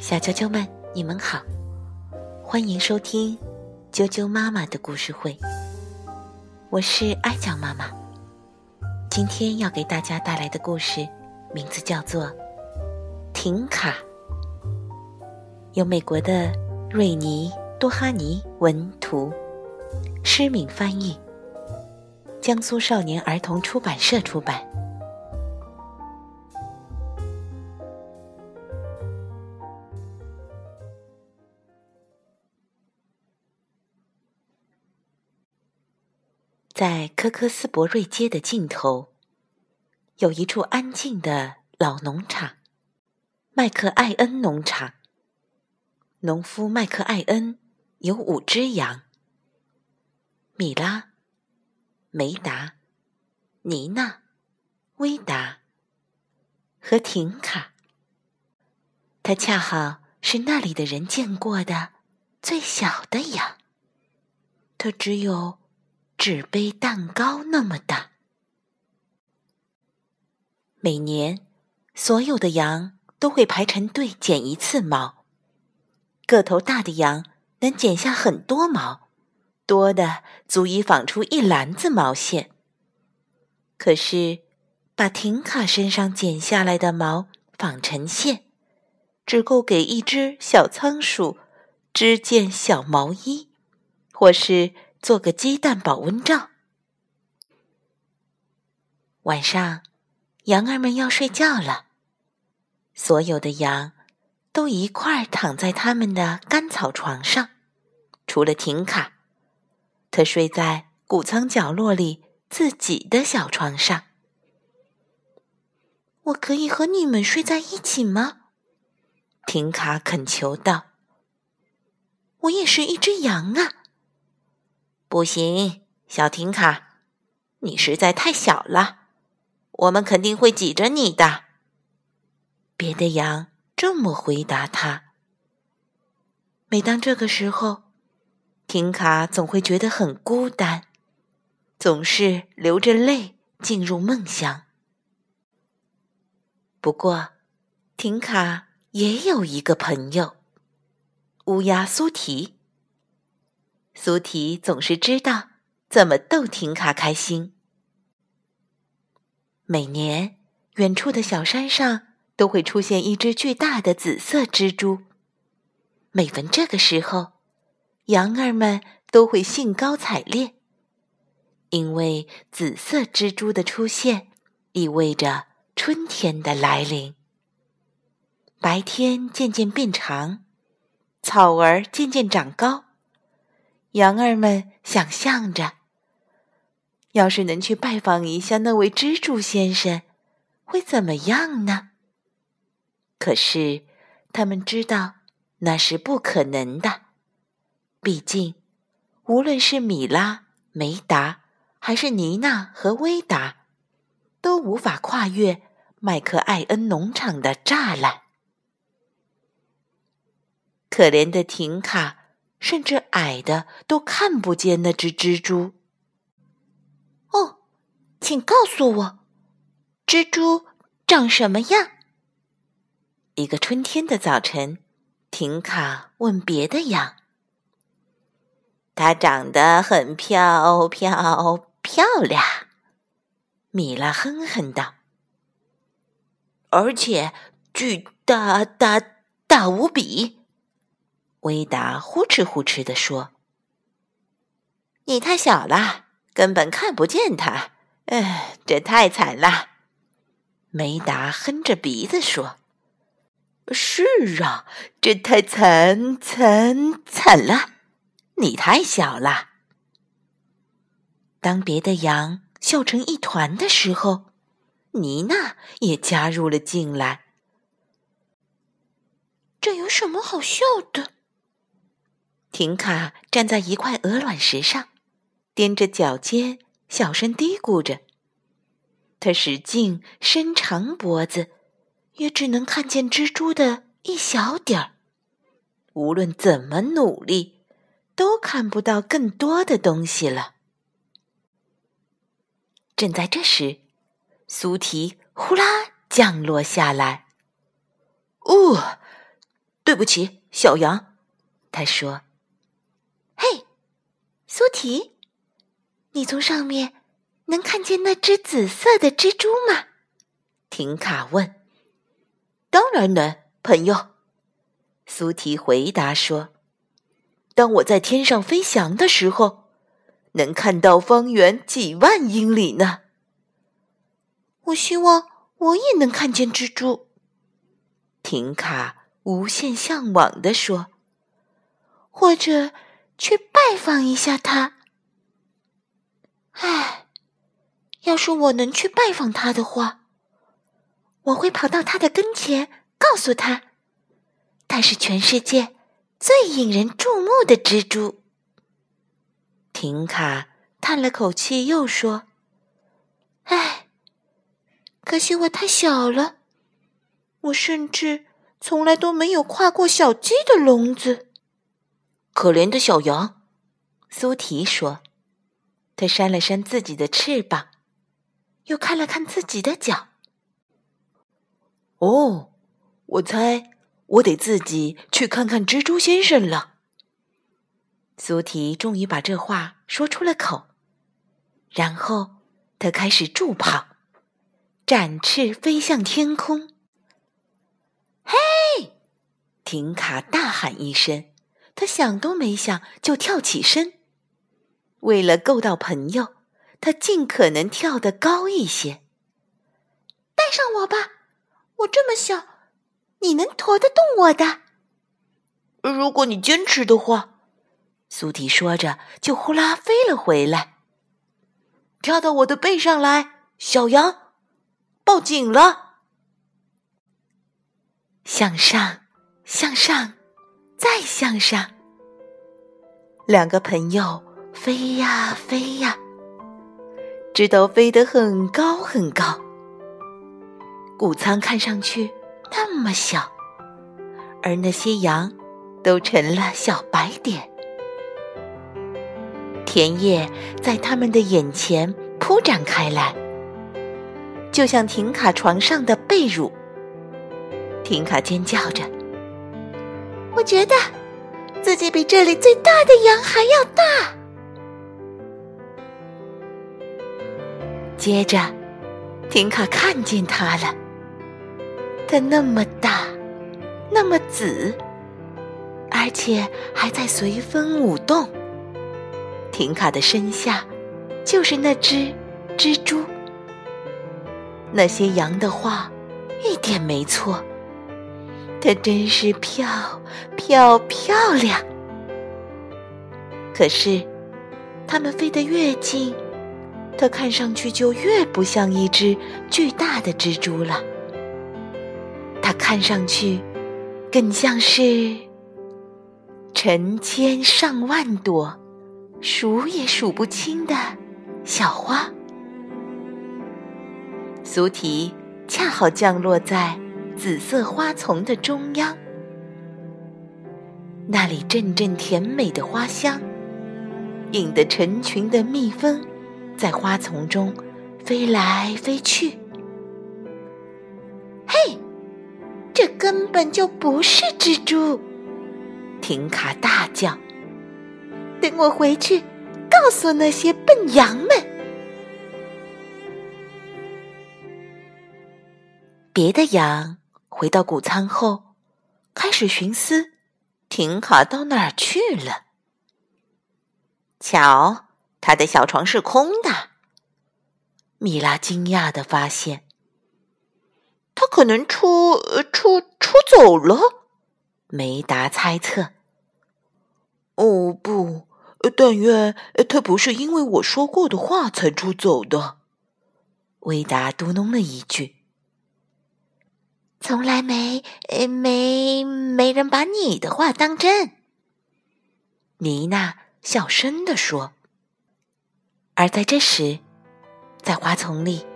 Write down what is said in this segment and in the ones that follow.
小啾啾们，你们好，欢迎收听啾啾妈妈的故事会。我是爱讲妈妈，今天要给大家带来的故事名字叫做《停卡》，由美国的瑞尼多哈尼文图，施敏翻译，江苏少年儿童出版社出版。在科科斯伯瑞街的尽头，有一处安静的老农场——麦克艾恩农场。农夫麦克艾恩有五只羊：米拉、梅达、尼娜、威达和婷卡。他恰好是那里的人见过的最小的羊。他只有。纸杯蛋糕那么大。每年，所有的羊都会排成队剪一次毛。个头大的羊能剪下很多毛，多的足以纺出一篮子毛线。可是，把停卡身上剪下来的毛纺成线，只够给一只小仓鼠织件小毛衣，或是。做个鸡蛋保温罩。晚上，羊儿们要睡觉了，所有的羊都一块儿躺在他们的干草床上，除了婷卡，他睡在谷仓角落里自己的小床上。我可以和你们睡在一起吗？婷卡恳求道。我也是一只羊啊。不行，小婷卡，你实在太小了，我们肯定会挤着你的。别的羊这么回答他。每当这个时候，婷卡总会觉得很孤单，总是流着泪进入梦乡。不过，婷卡也有一个朋友——乌鸦苏提。苏提总是知道怎么逗婷卡开心。每年，远处的小山上都会出现一只巨大的紫色蜘蛛。每逢这个时候，羊儿们都会兴高采烈，因为紫色蜘蛛的出现意味着春天的来临。白天渐渐变长，草儿渐渐长高。羊儿们想象着，要是能去拜访一下那位蜘蛛先生，会怎么样呢？可是，他们知道那是不可能的。毕竟，无论是米拉、梅达，还是妮娜和威达，都无法跨越麦克艾恩农场的栅栏。可怜的婷卡。甚至矮的都看不见那只蜘蛛。哦，请告诉我，蜘蛛长什么样？一个春天的早晨，婷卡问别的羊：“它长得很漂漂漂亮。”米拉哼哼道：“而且巨大大大无比。”威达呼哧呼哧地说：“你太小了，根本看不见它。哎，这太惨了。”梅达哼着鼻子说：“是啊，这太惨惨惨了。你太小了。”当别的羊笑成一团的时候，妮娜也加入了进来。这有什么好笑的？婷卡站在一块鹅卵石上，踮着脚尖，小声嘀咕着。他使劲伸长脖子，也只能看见蜘蛛的一小点儿。无论怎么努力，都看不到更多的东西了。正在这时，苏提呼啦降落下来，哦，对不起，小羊。他说：“，苏提，你从上面能看见那只紫色的蜘蛛吗？”婷卡问。“当然能，朋友。”苏提回答说：“当我在天上飞翔的时候，能看到方圆几万英里呢。”我希望我也能看见蜘蛛。婷卡无限向往地说：“或者去拜访一下他。”唉，要是我能去拜访他的话，我会跑到他的跟前，告诉他，他是全世界最引人注目的蜘蛛。婷卡叹了口气，又说：“唉。”可惜我太小了，我甚至从来都没有跨过小鸡的笼子。可怜的小羊，苏提说。他扇了扇自己的翅膀，又看了看自己的脚。哦，我猜我得自己去看看蜘蛛先生了。苏提终于把这话说出了口，然后他开始助跑。展翅飞向天空。嘿！停卡大喊一声，他想都没想就跳起身。为了够到朋友，他尽可能跳得高一些。带上我吧，我这么小，你能驮得动我的。如果你坚持的话，苏提说着就呼啦飞了回来。跳到我的背上来，小羊。抱紧了，向上，向上，再向上。两个朋友飞呀飞呀，直到飞得很高很高。谷仓看上去那么小，而那些羊都成了小白点。田野在他们的眼前铺展开来。就像婷卡床上的被褥，婷卡尖叫着：“我觉得自己比这里最大的羊还要大。”接着，婷卡看见它了，它那么大，那么紫，而且还在随风舞动。婷卡的身下就是那只蜘蛛。那些羊的话一点没错，它真是漂漂漂亮。可是，它们飞得越近，它看上去就越不像一只巨大的蜘蛛了。它看上去更像是成千上万朵数也数不清的小花。苏提恰好降落在紫色花丛的中央，那里阵阵甜美的花香，引得成群的蜜蜂在花丛中飞来飞去。嘿，这根本就不是蜘蛛！婷卡大叫：“等我回去，告诉那些笨羊们。”别的羊回到谷仓后，开始寻思：停卡到哪儿去了？瞧，他的小床是空的。米拉惊讶的发现，他可能出出出走了。梅达猜测：“哦，不，但愿他不是因为我说过的话才出走的。”维达嘟哝了一句。从来没，没没人把你的话当真。”妮娜小声地说。而在这时，在花丛里，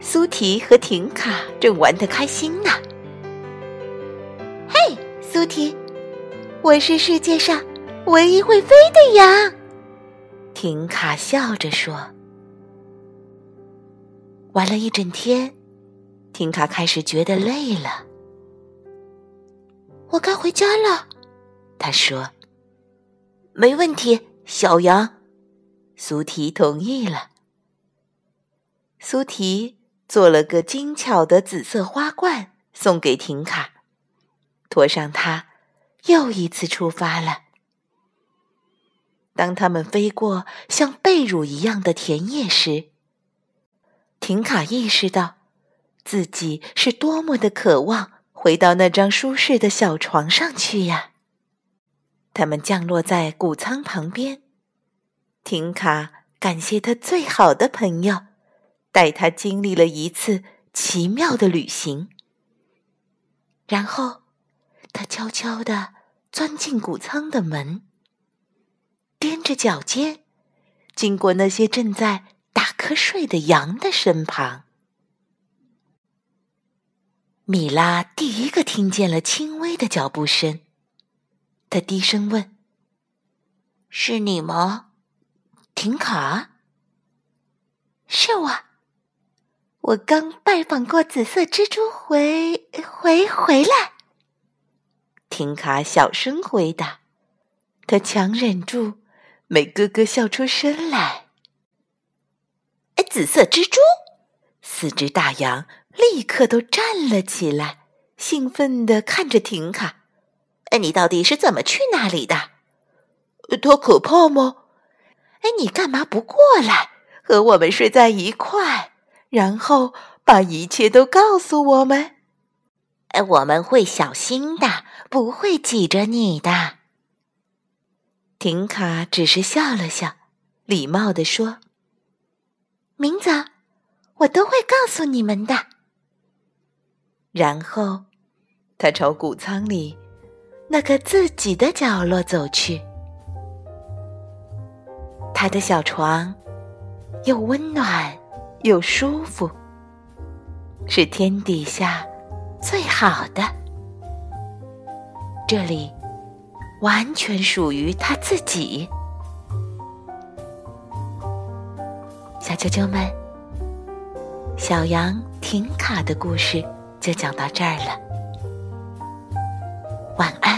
苏提和婷卡正玩得开心呢。“嘿，苏提，我是世界上唯一会飞的羊。”婷卡笑着说。玩了一整天。婷卡开始觉得累了，我该回家了。”他说。“没问题，小羊。”苏提同意了。苏提做了个精巧的紫色花冠，送给婷卡，驮上它，又一次出发了。当他们飞过像被褥一样的田野时，婷卡意识到，自己是多么的渴望回到那张舒适的小床上去呀！他们降落在谷仓旁边，婷卡感谢他最好的朋友，带他经历了一次奇妙的旅行。然后，他悄悄地钻进谷仓的门。踮着脚尖，经过那些正在打瞌睡的羊的身旁。米拉第一个听见了轻微的脚步声，他低声问：“是你吗，婷卡？”“是我，我刚拜访过紫色蜘蛛，回回回来。”婷卡小声回答，他强忍住。没咯咯笑出声来。哎，紫色蜘蛛！四只大羊立刻都站了起来，兴奋地看着婷卡。哎，你到底是怎么去那里的？多可怕吗？哎，你干嘛不过来和我们睡在一块，然后把一切都告诉我们？哎，我们会小心的，不会挤着你的。婷卡只是笑了笑，礼貌地说：“明早我都会告诉你们的。”然后，他朝谷仓里那个自己的角落走去。他的小床又温暖又舒服，是天底下最好的。这里。完全属于他自己。小啾啾们，小羊停卡的故事就讲到这儿了。晚安。